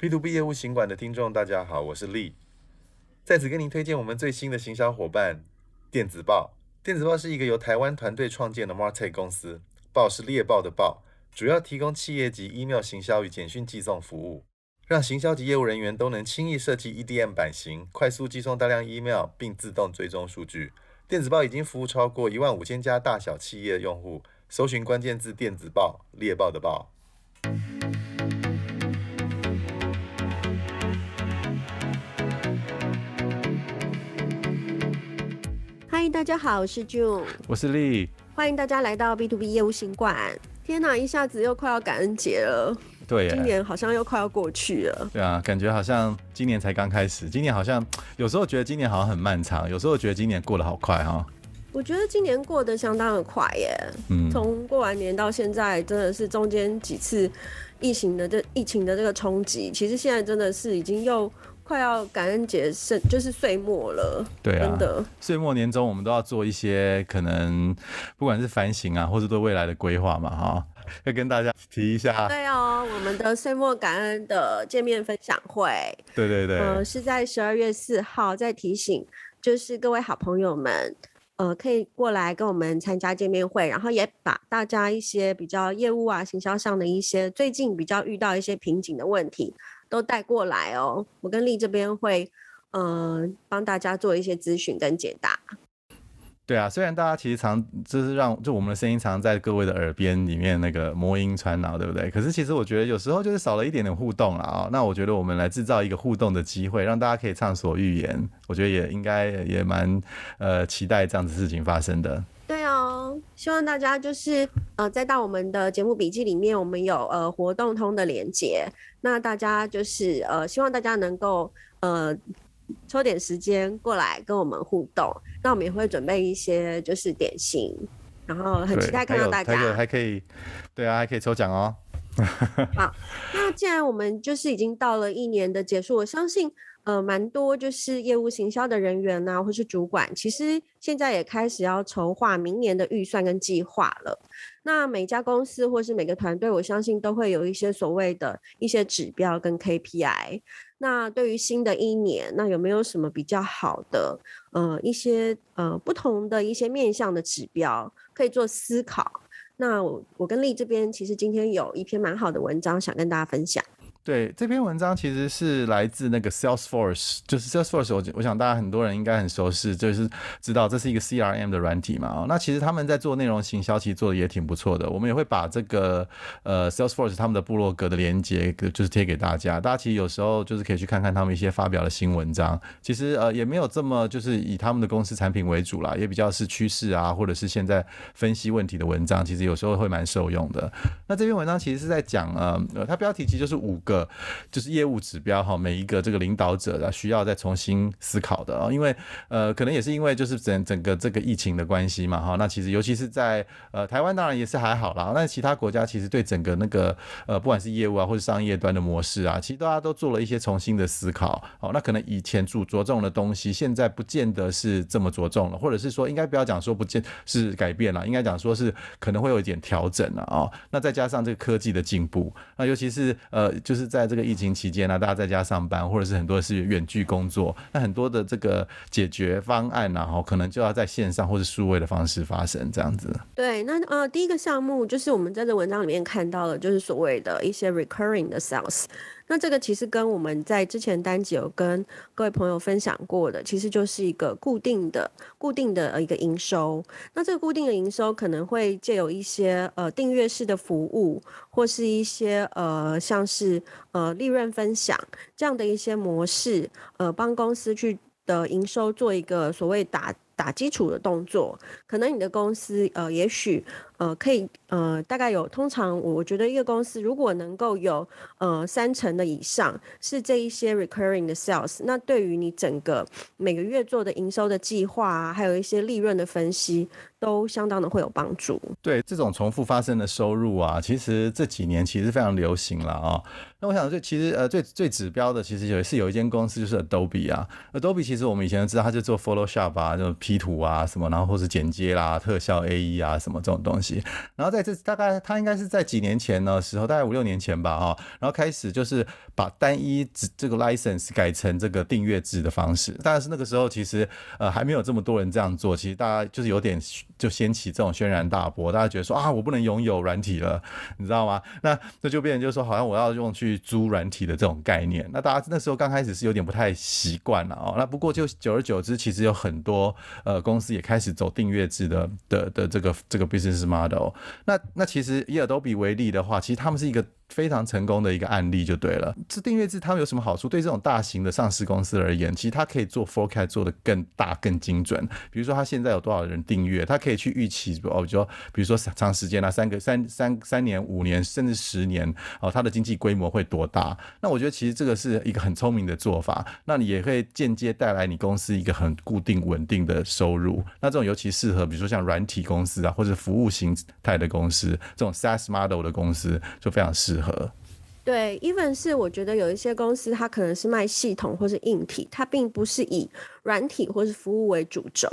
B to B 业务行管的听众，大家好，我是 Lee，在此跟您推荐我们最新的行销伙伴电子报。电子报是一个由台湾团队创建的 MarTech 公司，报是猎豹的报，主要提供企业级 email 行销与简讯寄送服务，让行销及业务人员都能轻易设计 EDM 版型，快速寄送大量 email，并自动追踪数据。电子报已经服务超过一万五千家大小企业用户，搜寻关键字电子报，猎豹的报。大家好，我是 June，我是 Lee，欢迎大家来到 B to B 业务新馆。天哪，一下子又快要感恩节了，对，今年好像又快要过去了。对啊，感觉好像今年才刚开始，今年好像 有时候觉得今年好像很漫长，有时候觉得今年过得好快哈。我觉得今年过得相当的快耶，嗯，从过完年到现在，真的是中间几次疫情的这疫情的这个冲击，其实现在真的是已经又。快要感恩节是就是岁末了，对啊，真的岁末年终我们都要做一些可能不管是反省啊，或者对未来的规划嘛，哈，要跟大家提一下。对哦，我们的岁末感恩的见面分享会，对对对，呃，是在十二月四号，再提醒就是各位好朋友们，呃，可以过来跟我们参加见面会，然后也把大家一些比较业务啊、行销上的一些最近比较遇到一些瓶颈的问题。都带过来哦，我跟丽这边会，嗯、呃，帮大家做一些咨询跟解答。对啊，虽然大家其实常就是让就我们的声音常在各位的耳边里面那个魔音传脑，对不对？可是其实我觉得有时候就是少了一点点互动了啊、哦。那我觉得我们来制造一个互动的机会，让大家可以畅所欲言，我觉得也应该也蛮呃期待这样子事情发生的。对哦，希望大家就是呃，再到我们的节目笔记里面，我们有呃活动通的连接，那大家就是呃，希望大家能够呃抽点时间过来跟我们互动，那我们也会准备一些就是点心，然后很期待看到大家。还，还可以，对啊，还可以抽奖哦。好，那既然我们就是已经到了一年的结束，我相信。呃，蛮多就是业务行销的人员呐、或是主管，其实现在也开始要筹划明年的预算跟计划了。那每家公司或是每个团队，我相信都会有一些所谓的一些指标跟 KPI。那对于新的一年，那有没有什么比较好的呃一些呃不同的一些面向的指标可以做思考？那我我跟丽这边其实今天有一篇蛮好的文章想跟大家分享。对，这篇文章其实是来自那个 Salesforce，就是 Salesforce，我我想大家很多人应该很熟悉，就是知道这是一个 CRM 的软体嘛。那其实他们在做内容行销，其实做的也挺不错的。我们也会把这个呃 Salesforce 他们的部落格的连接，就是贴给大家。大家其实有时候就是可以去看看他们一些发表的新文章。其实呃也没有这么就是以他们的公司产品为主啦，也比较是趋势啊，或者是现在分析问题的文章，其实有时候会蛮受用的。那这篇文章其实是在讲呃，它标题其实就是五个。就是业务指标哈，每一个这个领导者啊，需要再重新思考的啊，因为呃，可能也是因为就是整整个这个疫情的关系嘛哈，那其实尤其是在呃台湾当然也是还好啦，那其他国家其实对整个那个呃不管是业务啊或者商业端的模式啊，其实大家都做了一些重新的思考。哦，那可能以前注着重的东西，现在不见得是这么着重了，或者是说应该不要讲说不见是改变了，应该讲说是可能会有一点调整了啊，那再加上这个科技的进步，那尤其是呃就是是在这个疫情期间呢，大家在家上班，或者是很多是远距工作，那很多的这个解决方案，然后可能就要在线上或者数位的方式发生这样子。对，那呃，第一个项目就是我们在这文章里面看到的，就是所谓的一些 recurring 的 sales。那这个其实跟我们在之前单集有跟各位朋友分享过的，其实就是一个固定的、固定的一个营收。那这个固定的营收可能会借有一些呃订阅式的服务，或是一些呃像是呃利润分享这样的一些模式，呃帮公司去的营收做一个所谓打打基础的动作。可能你的公司呃也许。呃，可以，呃，大概有，通常我觉得一个公司如果能够有，呃，三成的以上是这一些 recurring 的 sales，那对于你整个每个月做的营收的计划啊，还有一些利润的分析，都相当的会有帮助。对，这种重复发生的收入啊，其实这几年其实非常流行了啊。那我想，最其实呃最最指标的，其实有是有一间公司就是 Adobe 啊，Adobe 其实我们以前都知道，它就做 Photoshop 啊，就 P 图啊什么，然后或是剪接啦、特效 AE 啊什么这种东西。然后在这大概他应该是在几年前的时候，大概五六年前吧，哈，然后开始就是把单一这个 license 改成这个订阅制的方式。但是那个时候其实呃还没有这么多人这样做，其实大家就是有点就掀起这种轩然大波，大家觉得说啊，我不能拥有软体了，你知道吗？那这就变成就是说，好像我要用去租软体的这种概念。那大家那时候刚开始是有点不太习惯了哦。那不过就久而久之，其实有很多呃公司也开始走订阅制的的的这个这个 business 吗。那那其实以尔多比为例的话，其实他们是一个。非常成功的一个案例就对了。这订阅制它们有什么好处？对这种大型的上市公司而言，其实它可以做 forecast 做得更大、更精准。比如说，它现在有多少人订阅，它可以去预期哦，就比如说长时间啊，三个三三三年、五年甚至十年哦，它的经济规模会多大？那我觉得其实这个是一个很聪明的做法。那你也会间接带来你公司一个很固定稳定的收入。那这种尤其适合，比如说像软体公司啊，或者服务形态的公司，这种 SaaS model 的公司就非常适合。对，even 是我觉得有一些公司，它可能是卖系统或是硬体，它并不是以。软体或是服务为主轴，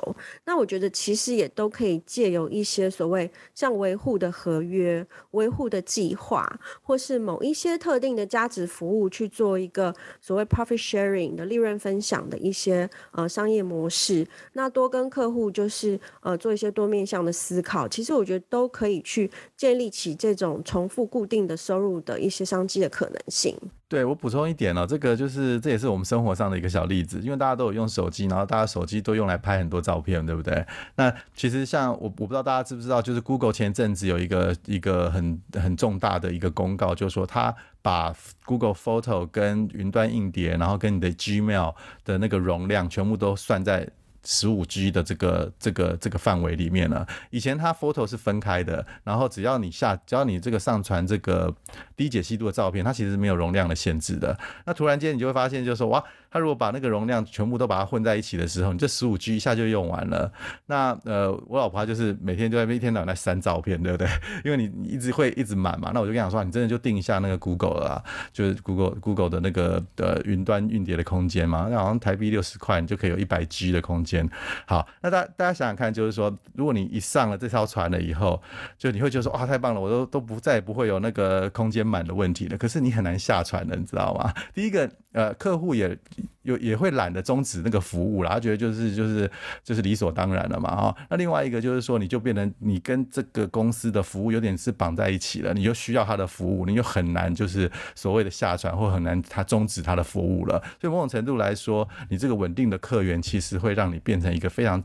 那我觉得其实也都可以借由一些所谓像维护的合约、维护的计划，或是某一些特定的价值服务去做一个所谓 profit sharing 的利润分享的一些呃商业模式。那多跟客户就是呃做一些多面向的思考，其实我觉得都可以去建立起这种重复固定的收入的一些商机的可能性。对，我补充一点哦，这个就是这也是我们生活上的一个小例子，因为大家都有用手机，然后大家手机都用来拍很多照片，对不对？那其实像我，我不知道大家知不知道，就是 Google 前阵子有一个一个很很重大的一个公告，就是说他把 Google Photo 跟云端硬碟，然后跟你的 Gmail 的那个容量全部都算在。十五 G 的这个这个这个范围里面了，以前它 photo 是分开的，然后只要你下，只要你这个上传这个低解析度的照片，它其实没有容量的限制的。那突然间你就会发现，就是说哇。他如果把那个容量全部都把它混在一起的时候，你这十五 G 一下就用完了。那呃，我老婆她就是每天就在一天到晚在删照片，对不对？因为你一直会一直满嘛。那我就跟她说，你真的就定一下那个 Google 啊，就是 Google Google 的那个的云端硬碟的空间嘛。那好像台币六十块，你就可以有一百 G 的空间。好，那大家大家想想看，就是说，如果你一上了这条船了以后，就你会觉得说，哇，太棒了，我都都不再不会有那个空间满的问题了。可是你很难下船的，你知道吗？第一个。呃，客户也有也会懒得终止那个服务啦，他觉得就是就是就是理所当然了嘛哈。那另外一个就是说，你就变成你跟这个公司的服务有点是绑在一起了，你就需要他的服务，你就很难就是所谓的下船或很难他终止他的服务了。所以某种程度来说，你这个稳定的客源其实会让你变成一个非常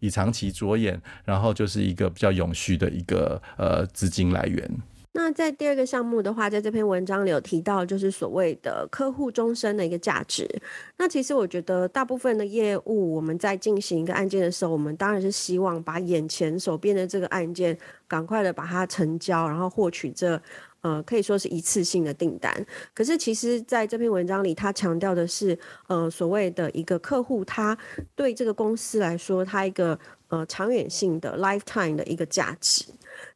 以长期着眼，然后就是一个比较永续的一个呃资金来源。那在第二个项目的话，在这篇文章里有提到，就是所谓的客户终身的一个价值。那其实我觉得，大部分的业务，我们在进行一个案件的时候，我们当然是希望把眼前手边的这个案件赶快的把它成交，然后获取这呃可以说是一次性的订单。可是其实在这篇文章里，他强调的是，呃所谓的一个客户，他对这个公司来说，他一个呃长远性的 lifetime 的一个价值。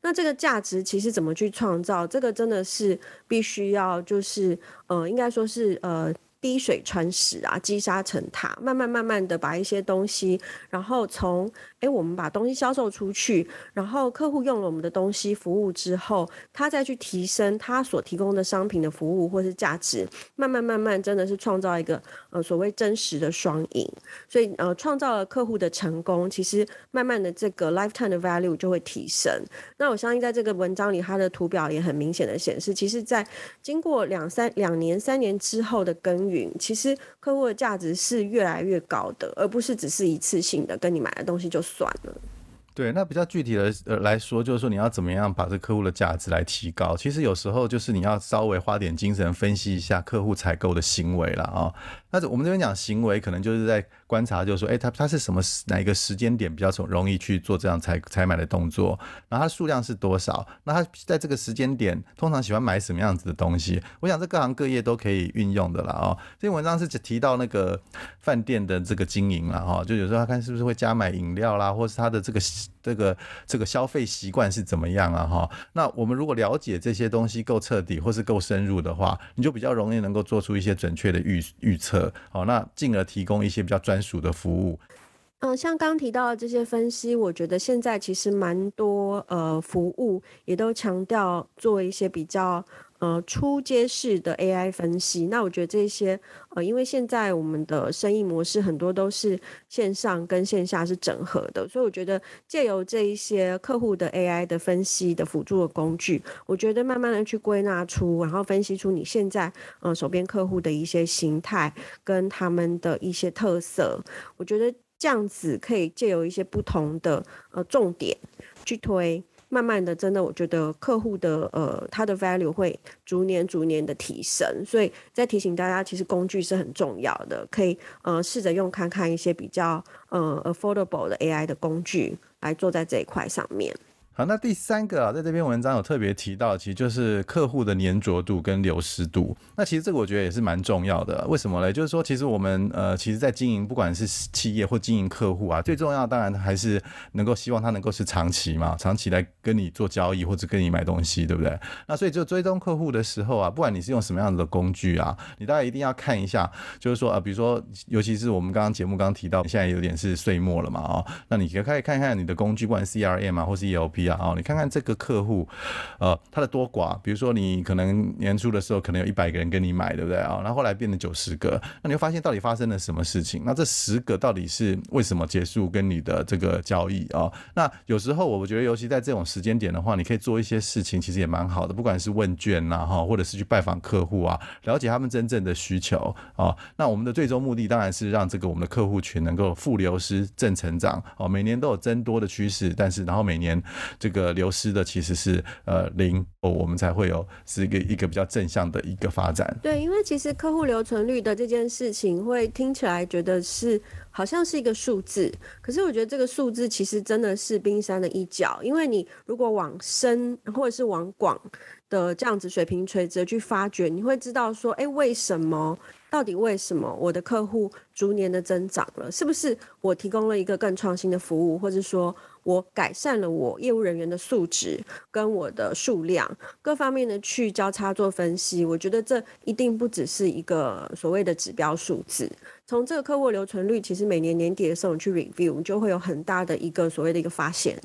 那这个价值其实怎么去创造？这个真的是必须要，就是呃，应该说是呃。滴水穿石啊，积沙成塔，慢慢慢慢的把一些东西，然后从诶，我们把东西销售出去，然后客户用了我们的东西服务之后，他再去提升他所提供的商品的服务或是价值，慢慢慢慢真的是创造一个呃所谓真实的双赢，所以呃创造了客户的成功，其实慢慢的这个 lifetime 的 value 就会提升。那我相信在这个文章里，它的图表也很明显的显示，其实在经过两三两年三年之后的更云，其实客户的价值是越来越高的，而不是只是一次性的跟你买的东西就算了。对，那比较具体的来说，就是说你要怎么样把这客户的价值来提高？其实有时候就是你要稍微花点精神分析一下客户采购的行为了啊。那我们这边讲行为，可能就是在观察，就是说，哎，他他是什么哪一个时间点比较容易去做这样采采买的动作？然后他数量是多少？那他在这个时间点通常喜欢买什么样子的东西？我想这各行各业都可以运用的啦哦。这篇文章是只提到那个饭店的这个经营了哈，就有时候他看是不是会加买饮料啦，或是他的这个这个这个消费习惯是怎么样啊哈？那我们如果了解这些东西够彻底或是够深入的话，你就比较容易能够做出一些准确的预预测。好，那进而提供一些比较专属的服务。嗯、像刚提到的这些分析，我觉得现在其实蛮多呃服务也都强调做一些比较呃初阶式的 AI 分析。那我觉得这些呃，因为现在我们的生意模式很多都是线上跟线下是整合的，所以我觉得借由这一些客户的 AI 的分析的辅助的工具，我觉得慢慢的去归纳出，然后分析出你现在呃手边客户的一些形态跟他们的一些特色，我觉得。这样子可以借由一些不同的呃重点去推，慢慢的，真的我觉得客户的呃他的 value 会逐年逐年的提升，所以再提醒大家，其实工具是很重要的，可以呃试着用看看一些比较呃 affordable 的 AI 的工具来做在这一块上面。好，那第三个啊，在这篇文章有特别提到，其实就是客户的粘着度跟流失度。那其实这个我觉得也是蛮重要的。为什么呢？就是说，其实我们呃，其实，在经营不管是企业或经营客户啊，最重要当然还是能够希望他能够是长期嘛，长期来跟你做交易或者跟你买东西，对不对？那所以就追踪客户的时候啊，不管你是用什么样子的工具啊，你大概一定要看一下，就是说啊，比如说，尤其是我们刚刚节目刚刚提到，现在有点是岁末了嘛，哦，那你可以看一看你的工具，不管 CRM 啊或是 ELP。哦，你看看这个客户，呃，他的多寡，比如说你可能年初的时候可能有一百个人跟你买，对不对啊？那后来变成九十个，那你会发现到底发生了什么事情？那这十个到底是为什么结束跟你的这个交易啊？那有时候我觉得，尤其在这种时间点的话，你可以做一些事情，其实也蛮好的，不管是问卷呐，哈，或者是去拜访客户啊，了解他们真正的需求啊。那我们的最终目的当然是让这个我们的客户群能够负流失正成长哦，每年都有增多的趋势，但是然后每年这个流失的其实是呃零哦，我们才会有是一个一个比较正向的一个发展。对，因为其实客户留存率的这件事情，会听起来觉得是好像是一个数字，可是我觉得这个数字其实真的是冰山的一角，因为你如果往深或者是往广的这样子水平垂直去发掘，你会知道说，哎，为什么？到底为什么我的客户逐年的增长了？是不是我提供了一个更创新的服务，或者说我改善了我业务人员的素质跟我的数量各方面的去交叉做分析？我觉得这一定不只是一个所谓的指标数字。从这个客户留存率，其实每年年底的时候你去 review，就会有很大的一个所谓的一个发现。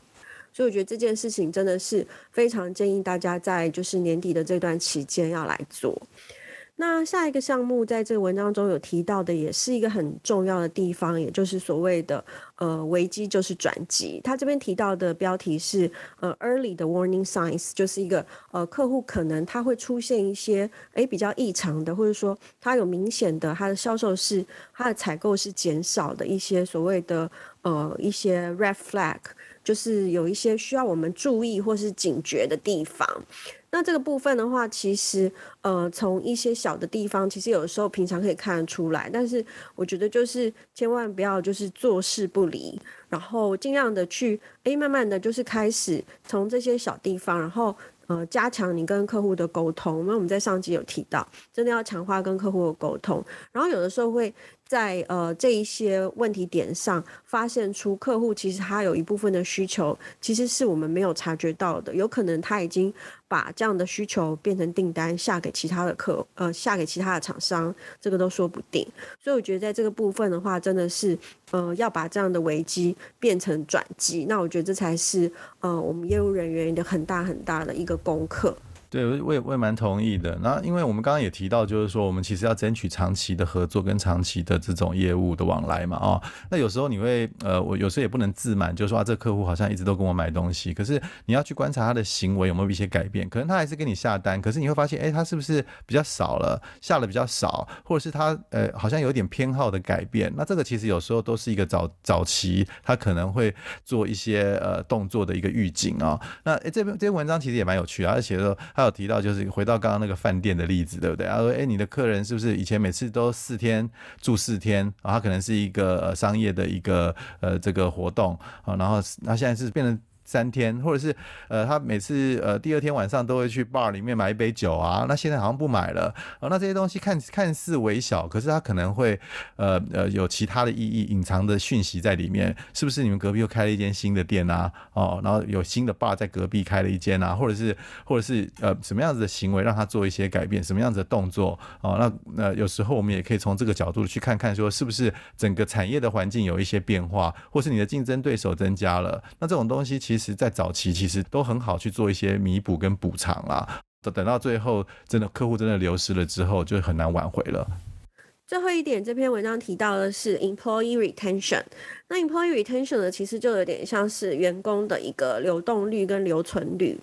所以我觉得这件事情真的是非常建议大家在就是年底的这段期间要来做。那下一个项目在这个文章中有提到的，也是一个很重要的地方，也就是所谓的呃危机就是转机。他这边提到的标题是呃 early 的 warning signs，就是一个呃客户可能他会出现一些诶比较异常的，或者说他有明显的他的销售是他的采购是减少的一些所谓的呃一些 red flag，就是有一些需要我们注意或是警觉的地方。那这个部分的话，其实呃，从一些小的地方，其实有时候平常可以看得出来，但是我觉得就是千万不要就是坐视不理，然后尽量的去诶，慢慢的就是开始从这些小地方，然后呃，加强你跟客户的沟通。因为我们在上集有提到，真的要强化跟客户的沟通，然后有的时候会。在呃这一些问题点上，发现出客户其实他有一部分的需求，其实是我们没有察觉到的，有可能他已经把这样的需求变成订单下给其他的客，呃下给其他的厂商，这个都说不定。所以我觉得在这个部分的话，真的是呃要把这样的危机变成转机，那我觉得这才是呃我们业务人员的很大很大的一个功课。对，我也我也蛮同意的。那因为我们刚刚也提到，就是说我们其实要争取长期的合作跟长期的这种业务的往来嘛，哦，那有时候你会呃，我有时候也不能自满，就是说啊，这客户好像一直都跟我买东西，可是你要去观察他的行为有没有一些改变，可能他还是给你下单，可是你会发现，哎，他是不是比较少了，下的比较少，或者是他呃好像有点偏好的改变？那这个其实有时候都是一个早早期他可能会做一些呃动作的一个预警啊。那诶这篇这篇文章其实也蛮有趣啊，而且有提到就是回到刚刚那个饭店的例子，对不对？他说：“哎，你的客人是不是以前每次都四天住四天？啊，他可能是一个商业的一个呃这个活动啊，然后他现在是变成三天，或者是呃，他每次呃第二天晚上都会去 bar 里面买一杯酒啊，那现在好像不买了。哦，那这些东西看看似微小，可是它可能会呃呃有其他的意义，隐藏的讯息在里面。是不是你们隔壁又开了一间新的店啊？哦，然后有新的 bar 在隔壁开了一间啊，或者是或者是呃什么样子的行为让他做一些改变，什么样子的动作？哦，那那有时候我们也可以从这个角度去看看，说是不是整个产业的环境有一些变化，或是你的竞争对手增加了？那这种东西其其实在早期其实都很好去做一些弥补跟补偿啊。等等到最后，真的客户真的流失了之后，就很难挽回了。最后一点，这篇文章提到的是 employee retention。那 employee retention 呢，其实就有点像是员工的一个流动率跟留存率。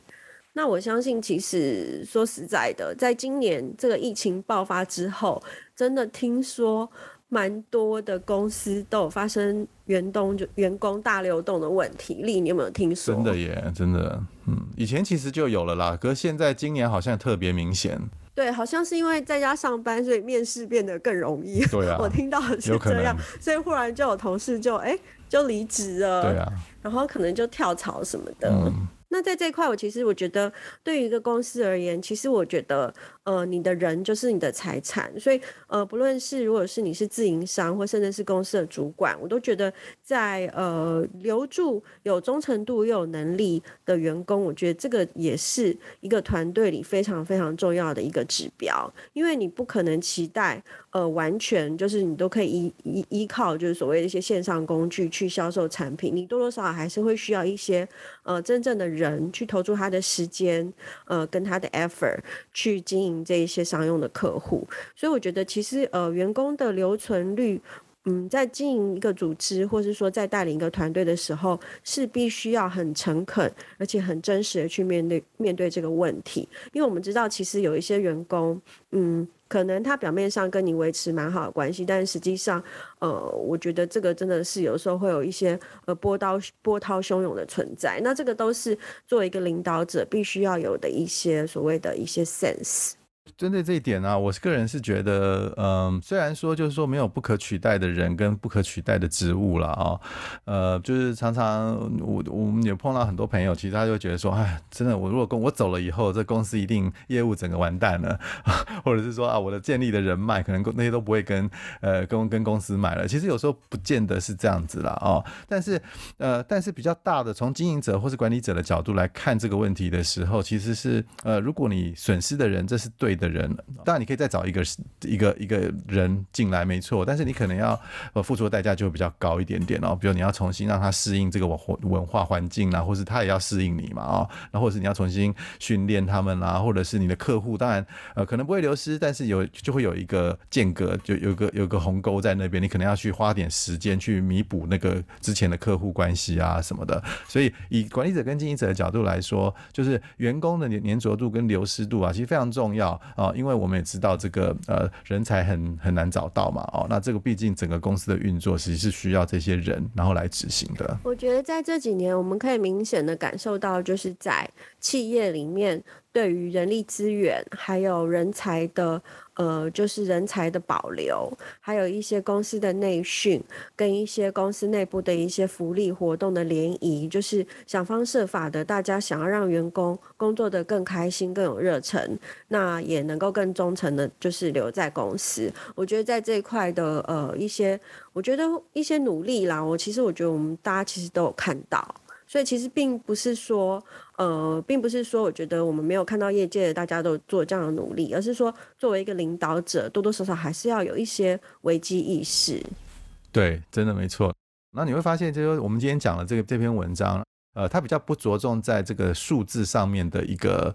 那我相信，其实说实在的，在今年这个疫情爆发之后，真的听说。蛮多的公司都有发生员工就员工大流动的问题，丽，你有没有听说？真的耶，真的，嗯，以前其实就有了啦，可是现在今年好像特别明显。对，好像是因为在家上班，所以面试变得更容易。对啊，我听到的是这样，所以忽然就有同事就哎、欸、就离职了，对啊，然后可能就跳槽什么的。嗯那在这一块，我其实我觉得，对于一个公司而言，其实我觉得，呃，你的人就是你的财产，所以，呃，不论是如果是你是自营商，或甚至是公司的主管，我都觉得在呃留住有忠诚度又有能力的员工，我觉得这个也是一个团队里非常非常重要的一个指标，因为你不可能期待，呃，完全就是你都可以依依依靠就是所谓的一些线上工具去销售产品，你多多少少还是会需要一些，呃，真正的。人去投注他的时间，呃，跟他的 effort 去经营这一些商用的客户，所以我觉得其实呃，员工的留存率，嗯，在经营一个组织，或是说在带领一个团队的时候，是必须要很诚恳，而且很真实的去面对面对这个问题，因为我们知道其实有一些员工，嗯。可能他表面上跟你维持蛮好的关系，但实际上，呃，我觉得这个真的是有时候会有一些呃波涛波涛汹涌的存在。那这个都是作为一个领导者必须要有的一些所谓的一些 sense。针对这一点呢、啊，我个人是觉得，嗯，虽然说就是说没有不可取代的人跟不可取代的职务了啊、呃，就是常常我我们也碰到很多朋友，其实他就觉得说，哎，真的，我如果跟我走了以后，这公司一定业务整个完蛋了，或者是说啊，我的建立的人脉可能那些都不会跟呃跟跟公司买了。其实有时候不见得是这样子啦。哦，但是呃，但是比较大的从经营者或是管理者的角度来看这个问题的时候，其实是呃，如果你损失的人，这是对的人，当然你可以再找一个一个一个人进来，没错，但是你可能要呃付出的代价就会比较高一点点哦。比如你要重新让他适应这个文文化环境啊，或是他也要适应你嘛啊，那或者是你要重新训练他们啊，或者是你的客户，当然呃可能不会流失，但是有就会有一个间隔，就有个有个鸿沟在那边，你可能要去花点时间去弥补那个之前的客户关系啊什么的。所以以管理者跟经营者的角度来说，就是员工的黏黏着度跟流失度啊，其实非常重要。哦，因为我们也知道这个呃人才很很难找到嘛，哦，那这个毕竟整个公司的运作其实是需要这些人然后来执行的。我觉得在这几年，我们可以明显的感受到，就是在企业里面对于人力资源还有人才的。呃，就是人才的保留，还有一些公司的内训，跟一些公司内部的一些福利活动的联谊，就是想方设法的，大家想要让员工工作得更开心、更有热忱，那也能够更忠诚的，就是留在公司。我觉得在这一块的呃一些，我觉得一些努力啦，我其实我觉得我们大家其实都有看到。所以其实并不是说，呃，并不是说，我觉得我们没有看到业界大家都做这样的努力，而是说，作为一个领导者，多多少少还是要有一些危机意识。对，真的没错。那你会发现，就是我们今天讲的这个这篇文章，呃，它比较不着重在这个数字上面的一个。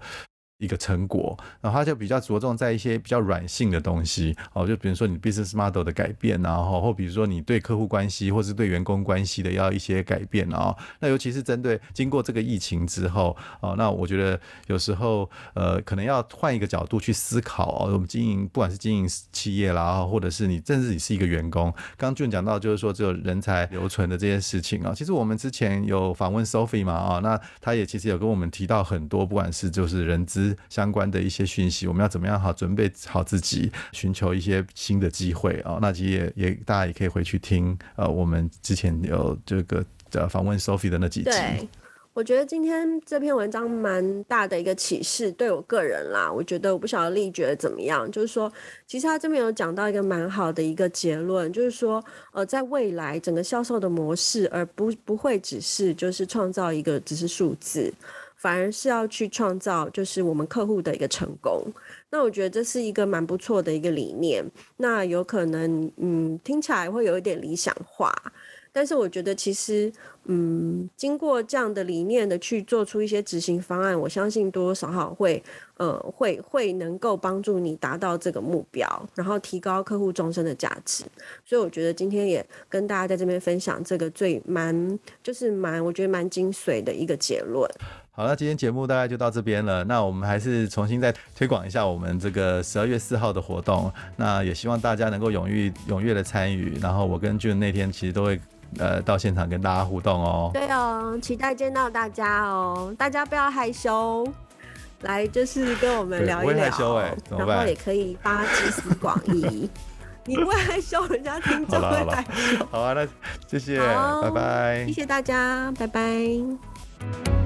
一个成果，然后他就比较着重在一些比较软性的东西哦，就比如说你 business model 的改变，然后或比如说你对客户关系或是对员工关系的要一些改变啊。那尤其是针对经过这个疫情之后哦，那我觉得有时候呃，可能要换一个角度去思考哦。我们经营不管是经营企业啦，或者是你甚至你是一个员工，刚刚俊讲到就是说只有人才留存的这件事情啊。其实我们之前有访问 Sophie 嘛啊，那他也其实有跟我们提到很多，不管是就是人资。相关的一些讯息，我们要怎么样好准备好自己，寻求一些新的机会啊、哦？那其实也也大家也可以回去听，呃，我们之前有这个呃访问 Sophie 的那几集。我觉得今天这篇文章蛮大的一个启示，对我个人啦，我觉得我不晓得丽觉得怎么样，就是说，其实他这边有讲到一个蛮好的一个结论，就是说，呃，在未来整个销售的模式，而不不会只是就是创造一个只是数字，反而是要去创造就是我们客户的一个成功。那我觉得这是一个蛮不错的一个理念。那有可能，嗯，听起来会有一点理想化。但是我觉得，其实，嗯，经过这样的理念的去做出一些执行方案，我相信多多少少会，呃，会会能够帮助你达到这个目标，然后提高客户终身的价值。所以我觉得今天也跟大家在这边分享这个最蛮，就是蛮，我觉得蛮精髓的一个结论。好，那今天节目大概就到这边了。那我们还是重新再推广一下我们这个十二月四号的活动。那也希望大家能够踊跃踊跃的参与。然后我跟 June 那天其实都会呃到现场跟大家互动哦。对哦，期待见到大家哦。大家不要害羞，来就是跟我们聊一聊。不会害羞哎，然后也可以发集思广益。你不会害羞，人家听众会害羞。好啊，那谢谢，拜拜。谢谢大家，拜拜。